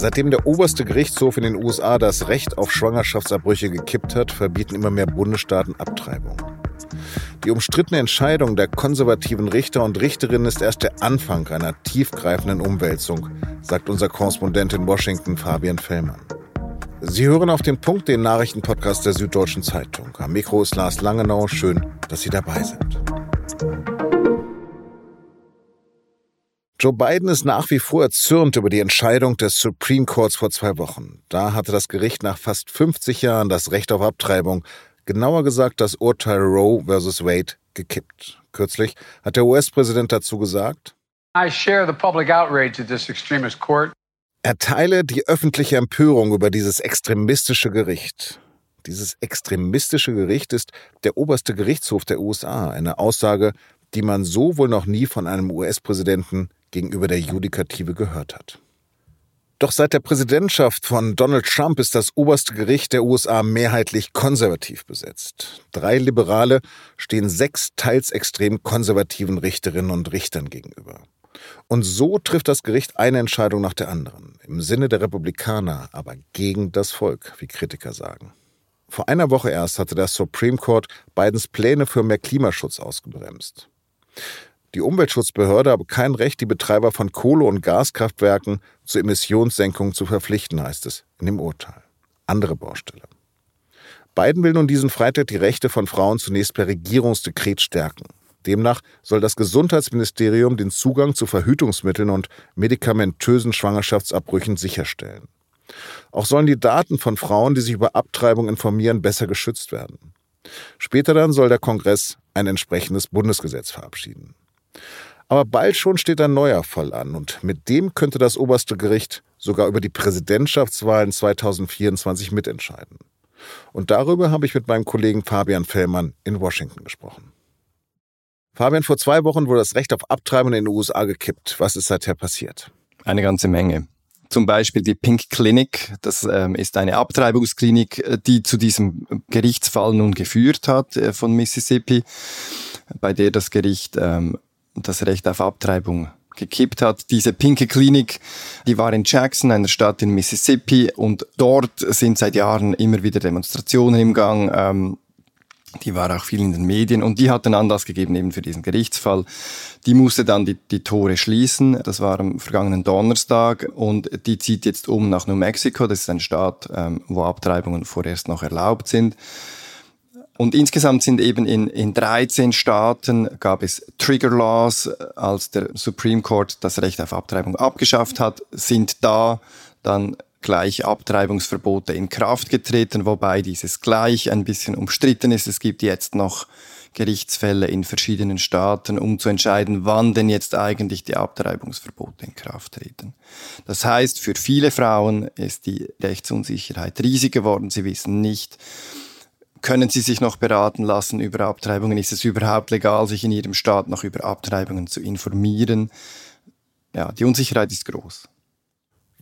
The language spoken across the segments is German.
Seitdem der oberste Gerichtshof in den USA das Recht auf Schwangerschaftsabbrüche gekippt hat, verbieten immer mehr Bundesstaaten Abtreibung. Die umstrittene Entscheidung der konservativen Richter und Richterinnen ist erst der Anfang einer tiefgreifenden Umwälzung, sagt unser Korrespondent in Washington Fabian Fellmann. Sie hören auf den Punkt den Nachrichtenpodcast der Süddeutschen Zeitung. Am Mikro ist Lars Langenau. Schön, dass Sie dabei sind. Joe Biden ist nach wie vor erzürnt über die Entscheidung des Supreme Courts vor zwei Wochen. Da hatte das Gericht nach fast 50 Jahren das Recht auf Abtreibung, genauer gesagt das Urteil Roe vs. Wade, gekippt. Kürzlich hat der US-Präsident dazu gesagt, I share the public outrage at this extremist court. Er teile die öffentliche Empörung über dieses extremistische Gericht. Dieses extremistische Gericht ist der oberste Gerichtshof der USA, eine Aussage, die man so wohl noch nie von einem US-Präsidenten gegenüber der Judikative gehört hat. Doch seit der Präsidentschaft von Donald Trump ist das oberste Gericht der USA mehrheitlich konservativ besetzt. Drei Liberale stehen sechs teils extrem konservativen Richterinnen und Richtern gegenüber. Und so trifft das Gericht eine Entscheidung nach der anderen, im Sinne der Republikaner, aber gegen das Volk, wie Kritiker sagen. Vor einer Woche erst hatte das Supreme Court Bidens Pläne für mehr Klimaschutz ausgebremst. Die Umweltschutzbehörde habe kein Recht, die Betreiber von Kohle- und Gaskraftwerken zur Emissionssenkung zu verpflichten, heißt es in dem Urteil. Andere Baustelle. Biden will nun diesen Freitag die Rechte von Frauen zunächst per Regierungsdekret stärken. Demnach soll das Gesundheitsministerium den Zugang zu Verhütungsmitteln und medikamentösen Schwangerschaftsabbrüchen sicherstellen. Auch sollen die Daten von Frauen, die sich über Abtreibung informieren, besser geschützt werden. Später dann soll der Kongress ein entsprechendes Bundesgesetz verabschieden. Aber bald schon steht ein neuer Fall an und mit dem könnte das oberste Gericht sogar über die Präsidentschaftswahlen 2024 mitentscheiden. Und darüber habe ich mit meinem Kollegen Fabian Fellmann in Washington gesprochen. Fabian, vor zwei Wochen wurde das Recht auf Abtreibung in den USA gekippt. Was ist seither passiert? Eine ganze Menge. Zum Beispiel die Pink Clinic, das ähm, ist eine Abtreibungsklinik, äh, die zu diesem Gerichtsfall nun geführt hat äh, von Mississippi, bei der das Gericht ähm, das Recht auf Abtreibung gekippt hat. Diese pinke Klinik, die war in Jackson, einer Stadt in Mississippi, und dort sind seit Jahren immer wieder Demonstrationen im Gang. Ähm, die war auch viel in den Medien und die hat den Anlass gegeben eben für diesen Gerichtsfall. Die musste dann die, die Tore schließen. Das war am vergangenen Donnerstag und die zieht jetzt um nach New Mexico. Das ist ein Staat, ähm, wo Abtreibungen vorerst noch erlaubt sind. Und insgesamt sind eben in, in 13 Staaten gab es Trigger Laws, als der Supreme Court das Recht auf Abtreibung abgeschafft hat, sind da dann gleich Abtreibungsverbote in Kraft getreten, wobei dieses gleich ein bisschen umstritten ist. Es gibt jetzt noch Gerichtsfälle in verschiedenen Staaten, um zu entscheiden, wann denn jetzt eigentlich die Abtreibungsverbote in Kraft treten. Das heißt, für viele Frauen ist die Rechtsunsicherheit riesig geworden. Sie wissen nicht, können sie sich noch beraten lassen über Abtreibungen? Ist es überhaupt legal, sich in ihrem Staat noch über Abtreibungen zu informieren? Ja, die Unsicherheit ist groß.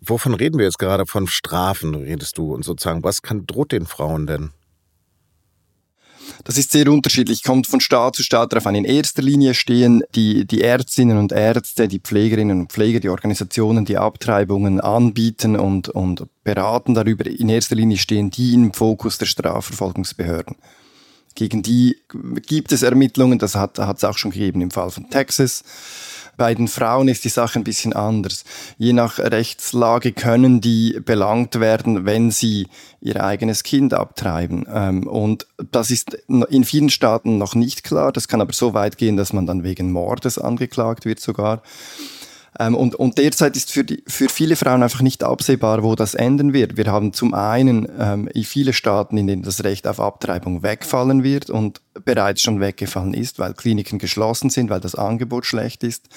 Wovon reden wir jetzt gerade? Von Strafen redest du und sozusagen, was kann, droht den Frauen denn? Das ist sehr unterschiedlich, kommt von Staat zu Staat darauf an. In erster Linie stehen die, die Ärztinnen und Ärzte, die Pflegerinnen und Pfleger, die Organisationen, die Abtreibungen anbieten und, und beraten darüber. In erster Linie stehen die im Fokus der Strafverfolgungsbehörden. Gegen die gibt es Ermittlungen, das hat es auch schon gegeben im Fall von Texas. Bei den Frauen ist die Sache ein bisschen anders. Je nach Rechtslage können die belangt werden, wenn sie ihr eigenes Kind abtreiben. Ähm, und das ist in vielen Staaten noch nicht klar. Das kann aber so weit gehen, dass man dann wegen Mordes angeklagt wird sogar. Ähm, und, und derzeit ist für, die, für viele Frauen einfach nicht absehbar, wo das enden wird. Wir haben zum einen ähm, viele Staaten, in denen das Recht auf Abtreibung wegfallen wird und bereits schon weggefallen ist, weil Kliniken geschlossen sind, weil das Angebot schlecht ist.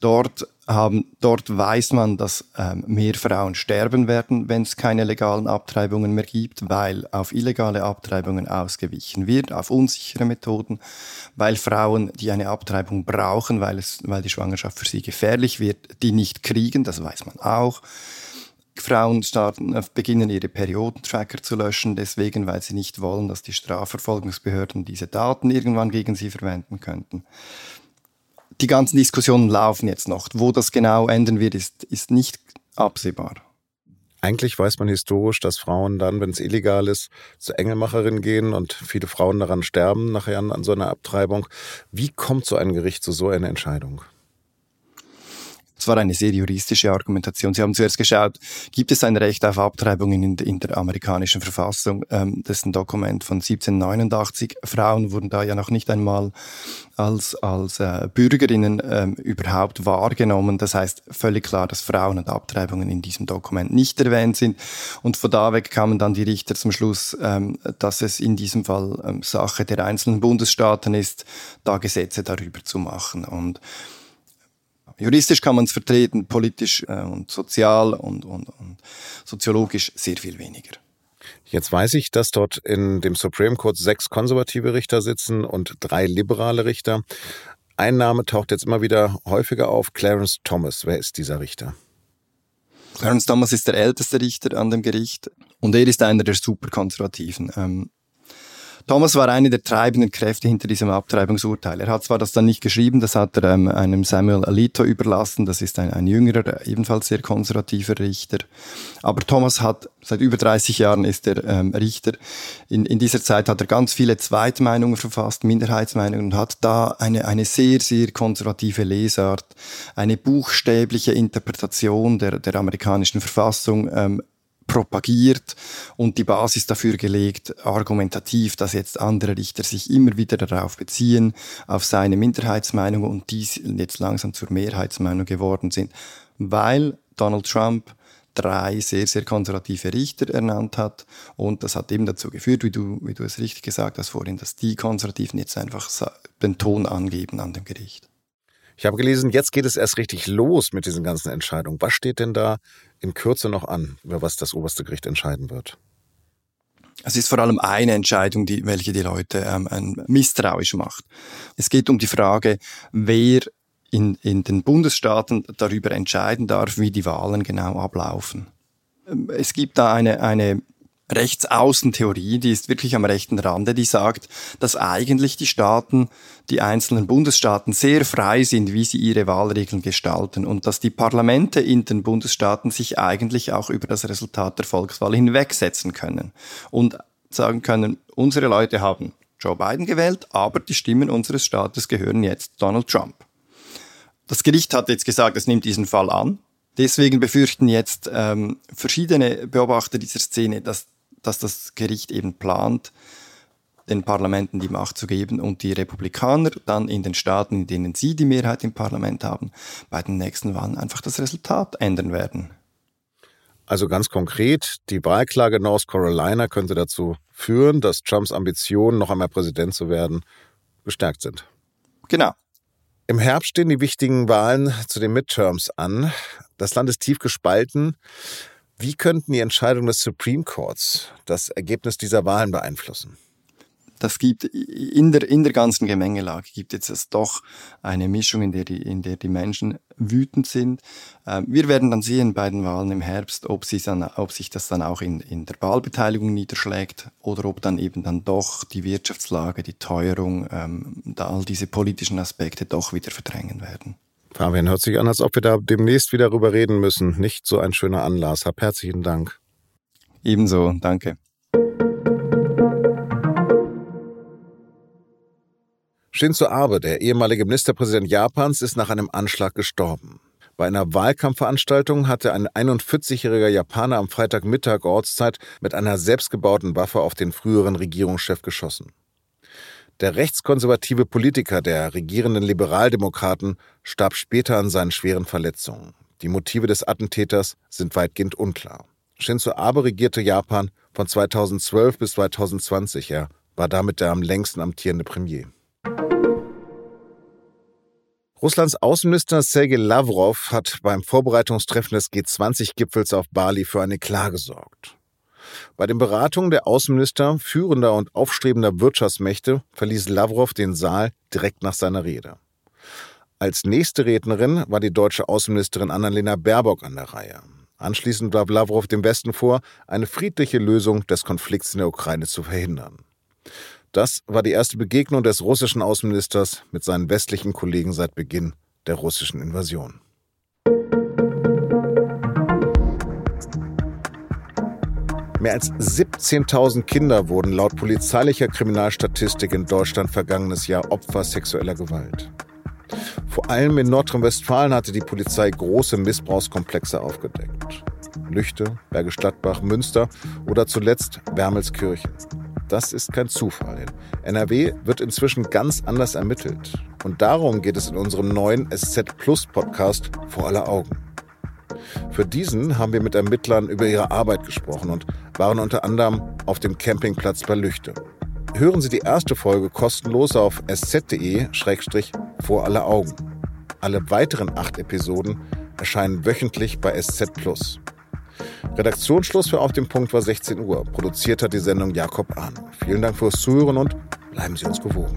Dort, haben, dort weiß man, dass ähm, mehr Frauen sterben werden, wenn es keine legalen Abtreibungen mehr gibt, weil auf illegale Abtreibungen ausgewichen wird, auf unsichere Methoden, weil Frauen, die eine Abtreibung brauchen, weil, es, weil die Schwangerschaft für sie gefährlich wird, die nicht kriegen, das weiß man auch. Frauen starten, äh, beginnen ihre Periodentracker zu löschen, deswegen, weil sie nicht wollen, dass die Strafverfolgungsbehörden diese Daten irgendwann gegen sie verwenden könnten die ganzen Diskussionen laufen jetzt noch. Wo das genau enden wird, ist, ist nicht absehbar. Eigentlich weiß man historisch, dass Frauen dann, wenn es illegal ist, zur Engelmacherin gehen und viele Frauen daran sterben, nachher an, so einer Abtreibung. Wie kommt so ein Gericht zu so einer Entscheidung? Es war eine sehr juristische Argumentation. Sie haben zuerst geschaut, gibt es ein Recht auf Abtreibungen in, in der amerikanischen Verfassung? Ähm, das ist ein Dokument von 1789. Frauen wurden da ja noch nicht einmal als, als äh, Bürgerinnen ähm, überhaupt wahrgenommen. Das heißt völlig klar, dass Frauen und Abtreibungen in diesem Dokument nicht erwähnt sind. Und von da weg kamen dann die Richter zum Schluss, ähm, dass es in diesem Fall ähm, Sache der einzelnen Bundesstaaten ist, da Gesetze darüber zu machen. Und Juristisch kann man es vertreten, politisch äh, und sozial und, und, und soziologisch sehr viel weniger. Jetzt weiß ich, dass dort in dem Supreme Court sechs konservative Richter sitzen und drei liberale Richter. Ein Name taucht jetzt immer wieder häufiger auf, Clarence Thomas. Wer ist dieser Richter? Clarence Thomas ist der älteste Richter an dem Gericht und er ist einer der Superkonservativen. Ähm, Thomas war eine der treibenden Kräfte hinter diesem Abtreibungsurteil. Er hat zwar das dann nicht geschrieben, das hat er ähm, einem Samuel Alito überlassen, das ist ein, ein jüngerer, ebenfalls sehr konservativer Richter. Aber Thomas hat, seit über 30 Jahren ist er ähm, Richter. In, in dieser Zeit hat er ganz viele Zweitmeinungen verfasst, Minderheitsmeinungen und hat da eine, eine sehr, sehr konservative Lesart, eine buchstäbliche Interpretation der, der amerikanischen Verfassung ähm, propagiert und die Basis dafür gelegt, argumentativ, dass jetzt andere Richter sich immer wieder darauf beziehen, auf seine Minderheitsmeinung und dies jetzt langsam zur Mehrheitsmeinung geworden sind, weil Donald Trump drei sehr, sehr konservative Richter ernannt hat. Und das hat eben dazu geführt, wie du, wie du es richtig gesagt hast vorhin, dass die Konservativen jetzt einfach den Ton angeben an dem Gericht. Ich habe gelesen, jetzt geht es erst richtig los mit diesen ganzen Entscheidungen. Was steht denn da in Kürze noch an, über was das oberste Gericht entscheiden wird? Es ist vor allem eine Entscheidung, die, welche die Leute ähm, misstrauisch macht. Es geht um die Frage, wer in, in den Bundesstaaten darüber entscheiden darf, wie die Wahlen genau ablaufen. Ähm, es gibt da eine, eine Rechtsaußentheorie, die ist wirklich am rechten Rande, die sagt, dass eigentlich die Staaten, die einzelnen Bundesstaaten sehr frei sind, wie sie ihre Wahlregeln gestalten und dass die Parlamente in den Bundesstaaten sich eigentlich auch über das Resultat der Volkswahl hinwegsetzen können und sagen können, unsere Leute haben Joe Biden gewählt, aber die Stimmen unseres Staates gehören jetzt Donald Trump. Das Gericht hat jetzt gesagt, es nimmt diesen Fall an. Deswegen befürchten jetzt ähm, verschiedene Beobachter dieser Szene, dass dass das Gericht eben plant, den Parlamenten die Macht zu geben und die Republikaner dann in den Staaten, in denen sie die Mehrheit im Parlament haben, bei den nächsten Wahlen einfach das Resultat ändern werden. Also ganz konkret, die Wahlklage North Carolina könnte dazu führen, dass Trumps Ambitionen, noch einmal Präsident zu werden, gestärkt sind. Genau. Im Herbst stehen die wichtigen Wahlen zu den Midterms an. Das Land ist tief gespalten. Wie könnten die Entscheidungen des Supreme Courts das Ergebnis dieser Wahlen beeinflussen? Das gibt in der, in der ganzen Gemengelage gibt jetzt es doch eine Mischung, in der die, in der die Menschen wütend sind. Ähm, wir werden dann sehen bei den Wahlen im Herbst, ob, sie dann, ob sich das dann auch in, in der Wahlbeteiligung niederschlägt oder ob dann eben dann doch die Wirtschaftslage, die Teuerung, ähm, da all diese politischen Aspekte doch wieder verdrängen werden. Fabian, hört sich an, als ob wir da demnächst wieder drüber reden müssen. Nicht so ein schöner Anlass. Hab herzlichen Dank. Ebenso, danke. Shinzo Abe, der ehemalige Ministerpräsident Japans, ist nach einem Anschlag gestorben. Bei einer Wahlkampfveranstaltung hatte ein 41-jähriger Japaner am Freitagmittag Ortszeit mit einer selbstgebauten Waffe auf den früheren Regierungschef geschossen. Der rechtskonservative Politiker der regierenden Liberaldemokraten starb später an seinen schweren Verletzungen. Die Motive des Attentäters sind weitgehend unklar. Shinzo Abe regierte Japan von 2012 bis 2020. Er war damit der am längsten amtierende Premier. Russlands Außenminister Sergei Lavrov hat beim Vorbereitungstreffen des G20-Gipfels auf Bali für eine Klage gesorgt. Bei den Beratungen der Außenminister führender und aufstrebender Wirtschaftsmächte verließ Lavrov den Saal direkt nach seiner Rede. Als nächste Rednerin war die deutsche Außenministerin Annalena Baerbock an der Reihe. Anschließend warf Lavrov dem Westen vor, eine friedliche Lösung des Konflikts in der Ukraine zu verhindern. Das war die erste Begegnung des russischen Außenministers mit seinen westlichen Kollegen seit Beginn der russischen Invasion. Mehr als 17.000 Kinder wurden laut polizeilicher Kriminalstatistik in Deutschland vergangenes Jahr Opfer sexueller Gewalt. Vor allem in Nordrhein-Westfalen hatte die Polizei große Missbrauchskomplexe aufgedeckt. Lüchte, Bergisch Gladbach, Münster oder zuletzt Wermelskirchen. Das ist kein Zufall. NRW wird inzwischen ganz anders ermittelt. Und darum geht es in unserem neuen SZ Plus Podcast vor aller Augen. Für diesen haben wir mit Ermittlern über ihre Arbeit gesprochen und waren unter anderem auf dem Campingplatz bei Lüchte. Hören Sie die erste Folge kostenlos auf sz.de-vor aller Augen. Alle weiteren acht Episoden erscheinen wöchentlich bei SZ. Redaktionsschluss für Auf dem Punkt war 16 Uhr. Produziert hat die Sendung Jakob Arno. Vielen Dank fürs Zuhören und bleiben Sie uns gewogen.